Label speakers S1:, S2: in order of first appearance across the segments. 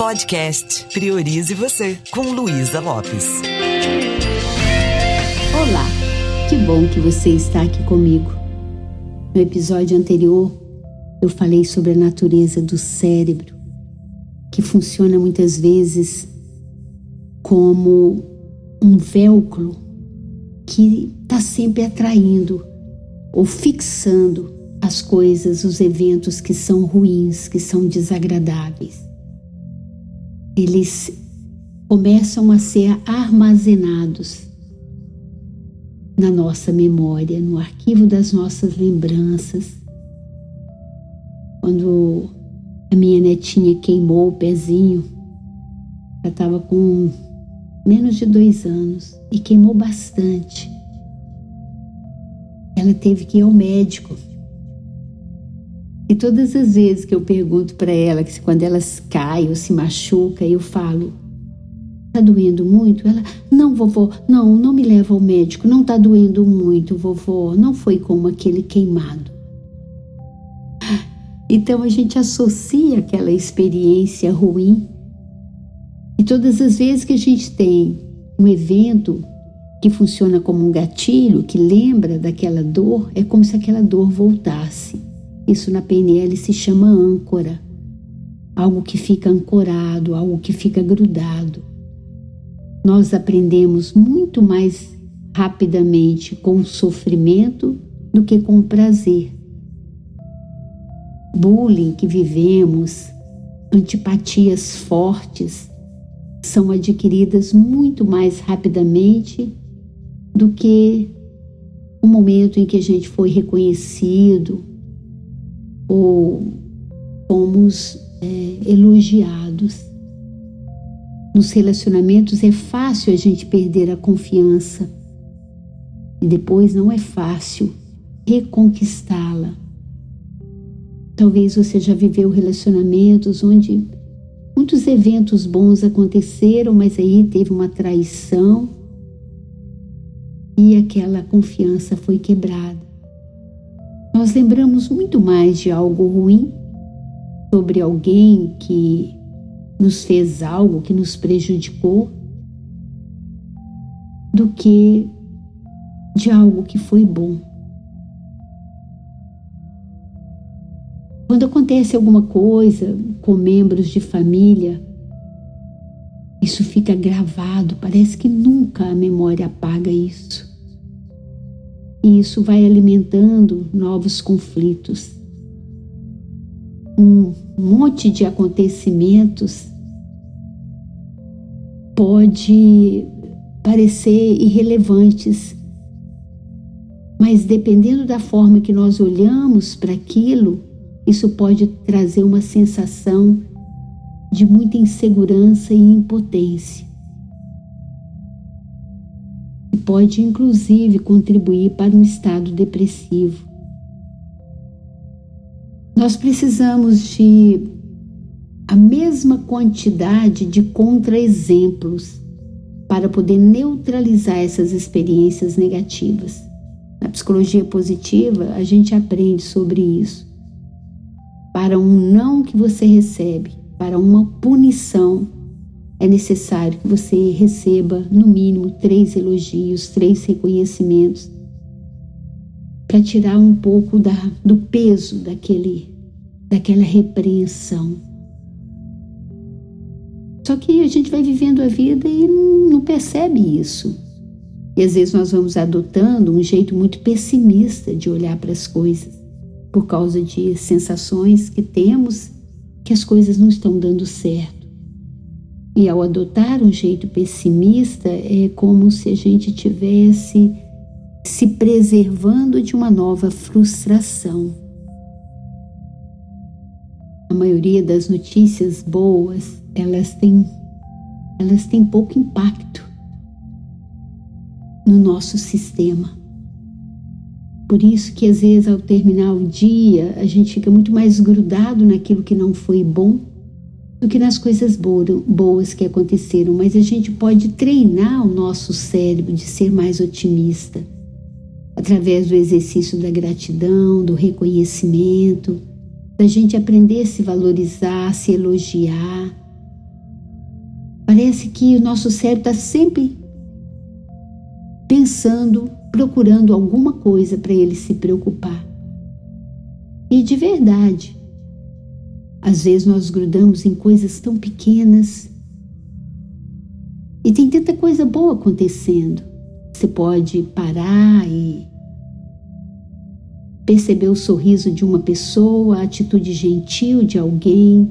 S1: Podcast Priorize Você, com Luísa Lopes.
S2: Olá, que bom que você está aqui comigo. No episódio anterior, eu falei sobre a natureza do cérebro, que funciona muitas vezes como um velcro que está sempre atraindo ou fixando as coisas, os eventos que são ruins, que são desagradáveis. Eles começam a ser armazenados na nossa memória, no arquivo das nossas lembranças. Quando a minha netinha queimou o pezinho, ela estava com menos de dois anos e queimou bastante. Ela teve que ir ao médico e todas as vezes que eu pergunto para ela, que quando elas caem ou se machuca, eu falo: Tá doendo muito? Ela: Não, vovó, não, não me leva ao médico, não tá doendo muito, vovó, não foi como aquele queimado. Então a gente associa aquela experiência ruim. E todas as vezes que a gente tem um evento que funciona como um gatilho, que lembra daquela dor, é como se aquela dor voltasse. Isso na PNL se chama âncora, algo que fica ancorado, algo que fica grudado. Nós aprendemos muito mais rapidamente com sofrimento do que com prazer. Bullying que vivemos, antipatias fortes, são adquiridas muito mais rapidamente do que o momento em que a gente foi reconhecido, ou fomos é, elogiados. Nos relacionamentos é fácil a gente perder a confiança e depois não é fácil reconquistá-la. Talvez você já viveu relacionamentos onde muitos eventos bons aconteceram, mas aí teve uma traição e aquela confiança foi quebrada. Nós lembramos muito mais de algo ruim sobre alguém que nos fez algo que nos prejudicou do que de algo que foi bom. Quando acontece alguma coisa com membros de família, isso fica gravado, parece que nunca a memória apaga isso. E isso vai alimentando novos conflitos. Um monte de acontecimentos pode parecer irrelevantes, mas dependendo da forma que nós olhamos para aquilo, isso pode trazer uma sensação de muita insegurança e impotência pode inclusive contribuir para um estado depressivo. Nós precisamos de a mesma quantidade de contra-exemplos para poder neutralizar essas experiências negativas. Na psicologia positiva, a gente aprende sobre isso. Para um não que você recebe, para uma punição é necessário que você receba no mínimo três elogios, três reconhecimentos, para tirar um pouco da, do peso daquele, daquela repreensão. Só que a gente vai vivendo a vida e não percebe isso. E às vezes nós vamos adotando um jeito muito pessimista de olhar para as coisas, por causa de sensações que temos que as coisas não estão dando certo. E ao adotar um jeito pessimista, é como se a gente tivesse se preservando de uma nova frustração. A maioria das notícias boas, elas têm elas têm pouco impacto no nosso sistema. Por isso que às vezes ao terminar o dia, a gente fica muito mais grudado naquilo que não foi bom do que nas coisas boas que aconteceram, mas a gente pode treinar o nosso cérebro de ser mais otimista através do exercício da gratidão, do reconhecimento, da gente aprender a se valorizar, a se elogiar, parece que o nosso cérebro está sempre pensando, procurando alguma coisa para ele se preocupar. E de verdade, às vezes nós grudamos em coisas tão pequenas e tem tanta coisa boa acontecendo. Você pode parar e perceber o sorriso de uma pessoa, a atitude gentil de alguém,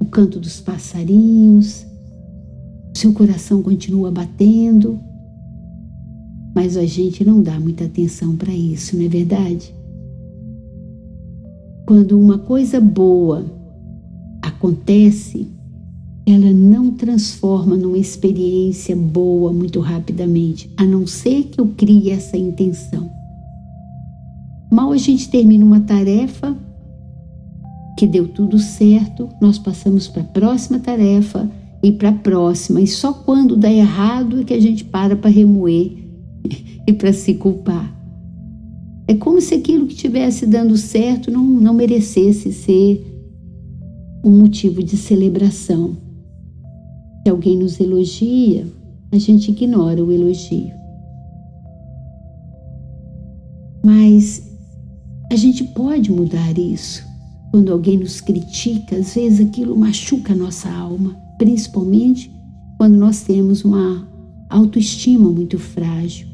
S2: o canto dos passarinhos. Seu coração continua batendo, mas a gente não dá muita atenção para isso, não é verdade? Quando uma coisa boa acontece, ela não transforma numa experiência boa muito rapidamente, a não ser que eu crie essa intenção. Mal a gente termina uma tarefa que deu tudo certo, nós passamos para a próxima tarefa e para a próxima, e só quando dá errado é que a gente para para remoer e para se culpar. É como se aquilo que estivesse dando certo não, não merecesse ser um motivo de celebração. Se alguém nos elogia, a gente ignora o elogio. Mas a gente pode mudar isso. Quando alguém nos critica, às vezes aquilo machuca a nossa alma, principalmente quando nós temos uma autoestima muito frágil.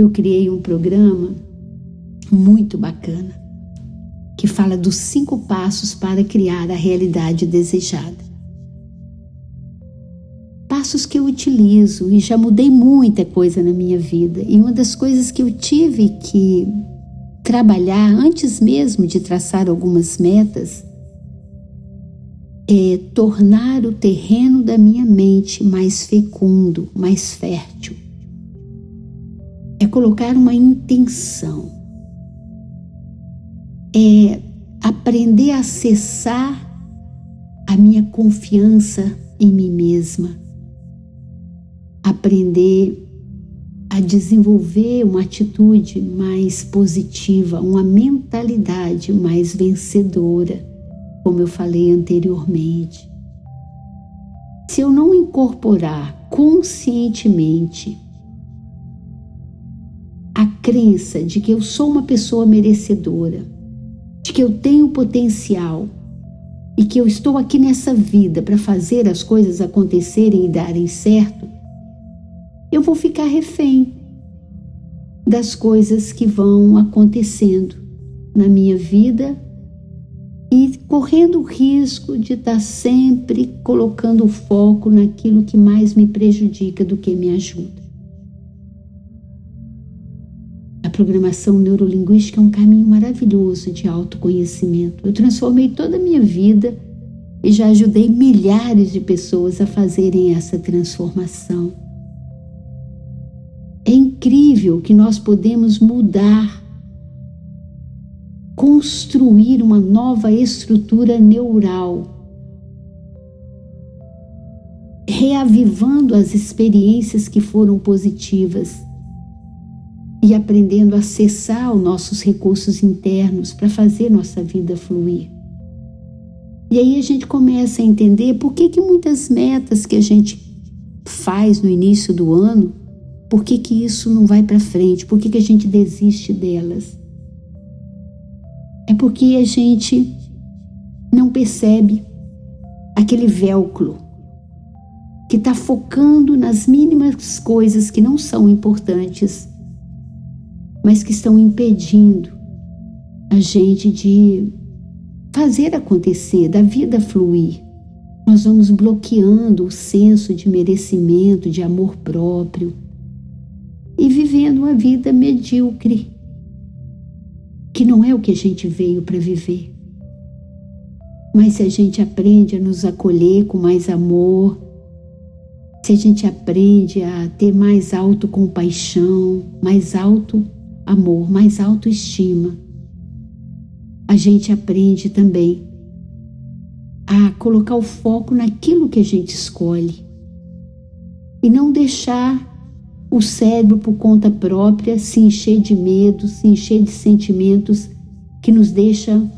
S2: Eu criei um programa muito bacana que fala dos cinco passos para criar a realidade desejada passos que eu utilizo e já mudei muita coisa na minha vida. E uma das coisas que eu tive que trabalhar antes mesmo de traçar algumas metas é tornar o terreno da minha mente mais fecundo, mais fértil. É colocar uma intenção. É aprender a acessar a minha confiança em mim mesma aprender a desenvolver uma atitude mais positiva, uma mentalidade mais vencedora, como eu falei anteriormente. Se eu não incorporar conscientemente a crença de que eu sou uma pessoa merecedora, de que eu tenho potencial e que eu estou aqui nessa vida para fazer as coisas acontecerem e darem certo, eu vou ficar refém das coisas que vão acontecendo na minha vida e correndo o risco de estar sempre colocando o foco naquilo que mais me prejudica do que me ajuda. Programação neurolinguística é um caminho maravilhoso de autoconhecimento. Eu transformei toda a minha vida e já ajudei milhares de pessoas a fazerem essa transformação. É incrível que nós podemos mudar, construir uma nova estrutura neural, reavivando as experiências que foram positivas e aprendendo a acessar os nossos recursos internos para fazer nossa vida fluir. E aí a gente começa a entender por que, que muitas metas que a gente faz no início do ano por que, que isso não vai para frente? Por que, que a gente desiste delas? É porque a gente não percebe aquele velcro que está focando nas mínimas coisas que não são importantes, mas que estão impedindo a gente de fazer acontecer, da vida fluir. Nós vamos bloqueando o senso de merecimento, de amor próprio e vivendo uma vida medíocre, que não é o que a gente veio para viver. Mas se a gente aprende a nos acolher com mais amor, se a gente aprende a ter mais autocompaixão, mais alto amor, mais autoestima, a gente aprende também a colocar o foco naquilo que a gente escolhe e não deixar o cérebro, por conta própria, se encher de medo, se encher de sentimentos que nos deixam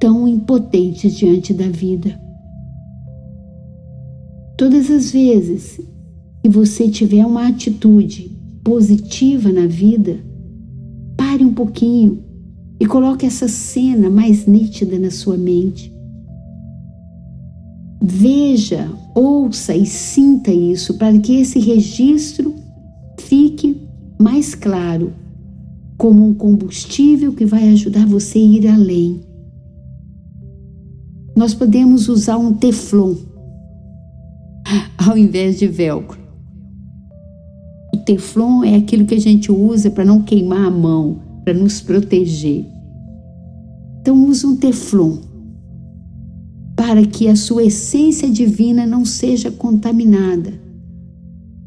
S2: tão impotentes diante da vida. Todas as vezes que você tiver uma atitude positiva na vida, pare um pouquinho e coloque essa cena mais nítida na sua mente. Veja, ouça e sinta isso para que esse registro fique mais claro, como um combustível que vai ajudar você a ir além. Nós podemos usar um teflon ao invés de velcro. O teflon é aquilo que a gente usa para não queimar a mão, para nos proteger. Então use um teflon para que a sua essência divina não seja contaminada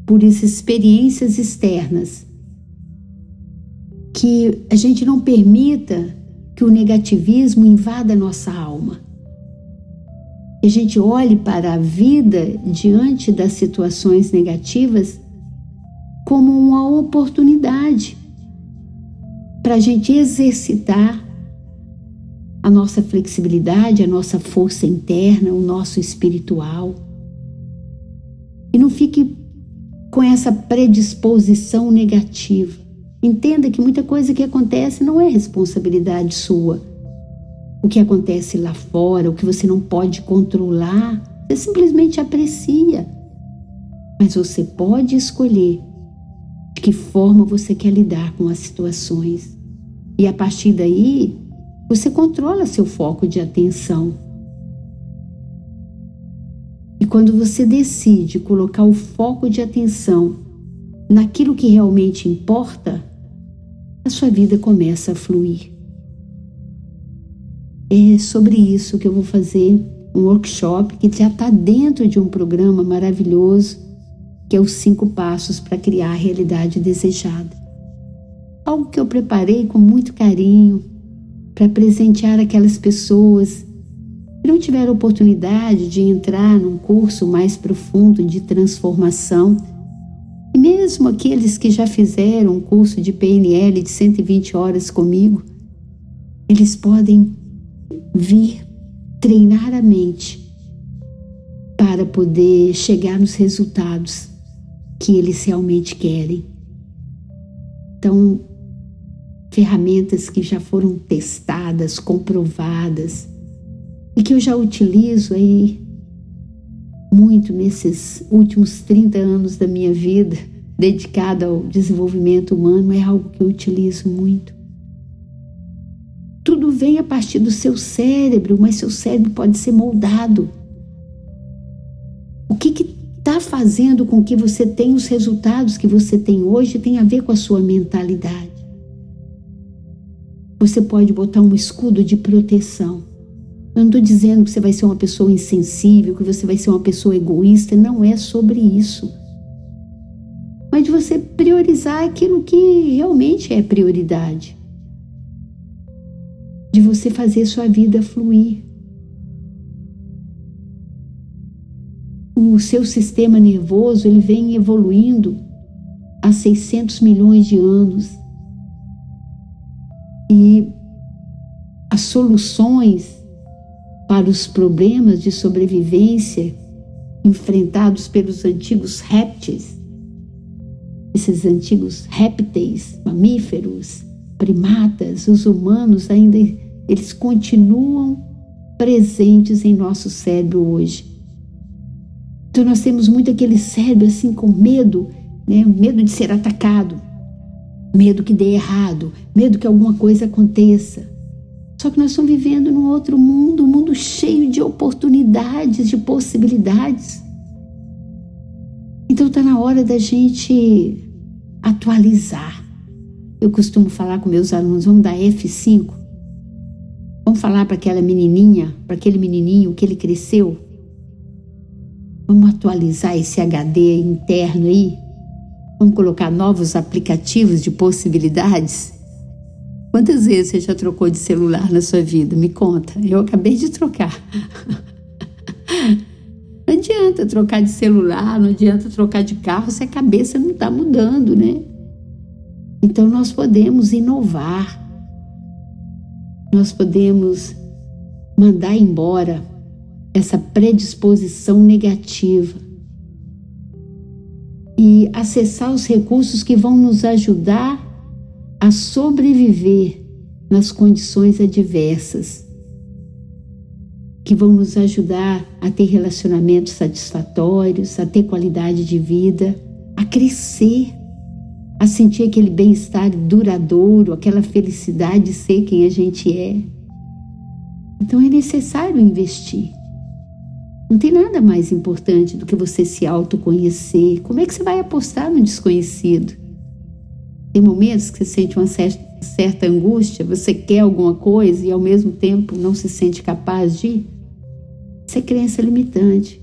S2: por experiências externas. Que a gente não permita que o negativismo invada nossa alma. Que a gente olhe para a vida diante das situações negativas como uma oportunidade para a gente exercitar a nossa flexibilidade, a nossa força interna, o nosso espiritual. E não fique com essa predisposição negativa. Entenda que muita coisa que acontece não é responsabilidade sua. O que acontece lá fora, o que você não pode controlar, você simplesmente aprecia. Mas você pode escolher de que forma você quer lidar com as situações. E a partir daí, você controla seu foco de atenção. E quando você decide colocar o foco de atenção naquilo que realmente importa, a sua vida começa a fluir. É sobre isso que eu vou fazer um workshop que já está dentro de um programa maravilhoso que é os cinco passos para criar a realidade desejada. Algo que eu preparei com muito carinho, para presentear aquelas pessoas que não tiveram oportunidade de entrar num curso mais profundo de transformação. E mesmo aqueles que já fizeram um curso de PNL de 120 horas comigo, eles podem vir treinar a mente para poder chegar nos resultados que eles realmente querem. Então, ferramentas que já foram testadas, comprovadas e que eu já utilizo aí muito nesses últimos 30 anos da minha vida dedicada ao desenvolvimento humano, é algo que eu utilizo muito. Tudo vem a partir do seu cérebro, mas seu cérebro pode ser moldado. Está fazendo com que você tenha os resultados que você tem hoje tem a ver com a sua mentalidade. Você pode botar um escudo de proteção. Eu não estou dizendo que você vai ser uma pessoa insensível, que você vai ser uma pessoa egoísta, não é sobre isso. Mas de você priorizar aquilo que realmente é prioridade. De você fazer sua vida fluir. O seu sistema nervoso ele vem evoluindo há 600 milhões de anos e as soluções para os problemas de sobrevivência enfrentados pelos antigos répteis, esses antigos répteis, mamíferos, primatas, os humanos ainda eles continuam presentes em nosso cérebro hoje. Então nós temos muito aquele cérebro assim com medo, né? medo de ser atacado, medo que dê errado, medo que alguma coisa aconteça. Só que nós estamos vivendo num outro mundo, um mundo cheio de oportunidades, de possibilidades. Então está na hora da gente atualizar. Eu costumo falar com meus alunos, vamos dar F5. Vamos falar para aquela menininha, para aquele menininho que ele cresceu. Vamos atualizar esse HD interno aí Vamos colocar novos aplicativos de possibilidades? Quantas vezes você já trocou de celular na sua vida? Me conta. Eu acabei de trocar. Não adianta trocar de celular, não adianta trocar de carro se a cabeça não está mudando, né? Então nós podemos inovar, nós podemos mandar embora essa predisposição negativa e acessar os recursos que vão nos ajudar a sobreviver nas condições adversas, que vão nos ajudar a ter relacionamentos satisfatórios, a ter qualidade de vida, a crescer, a sentir aquele bem-estar duradouro, aquela felicidade de ser quem a gente é. Então é necessário investir. Não tem nada mais importante do que você se autoconhecer. Como é que você vai apostar no desconhecido? Tem momentos que você sente uma certa, angústia, você quer alguma coisa e ao mesmo tempo não se sente capaz de. Isso é crença limitante.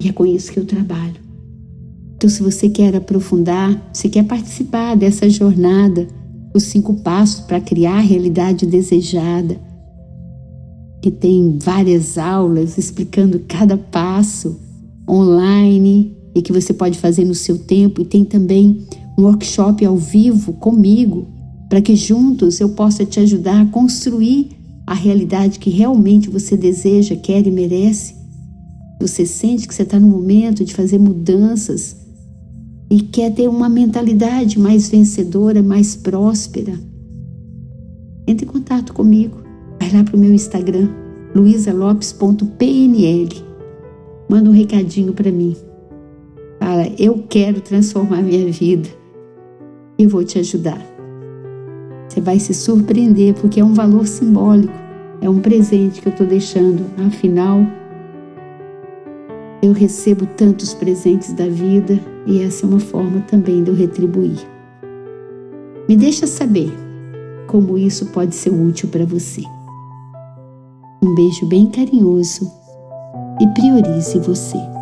S2: E é com isso que eu trabalho. Então, se você quer aprofundar, se quer participar dessa jornada, os cinco passos para criar a realidade desejada, que tem várias aulas explicando cada passo online e que você pode fazer no seu tempo, e tem também um workshop ao vivo comigo, para que juntos eu possa te ajudar a construir a realidade que realmente você deseja, quer e merece. Você sente que você está no momento de fazer mudanças e quer ter uma mentalidade mais vencedora, mais próspera. Entre em contato comigo. Vai lá para o meu Instagram, luisalopes.pnl. Manda um recadinho para mim. Fala, eu quero transformar minha vida. Eu vou te ajudar. Você vai se surpreender porque é um valor simbólico, é um presente que eu estou deixando. Afinal, eu recebo tantos presentes da vida e essa é uma forma também de eu retribuir. Me deixa saber como isso pode ser útil para você. Um beijo bem carinhoso e priorize você.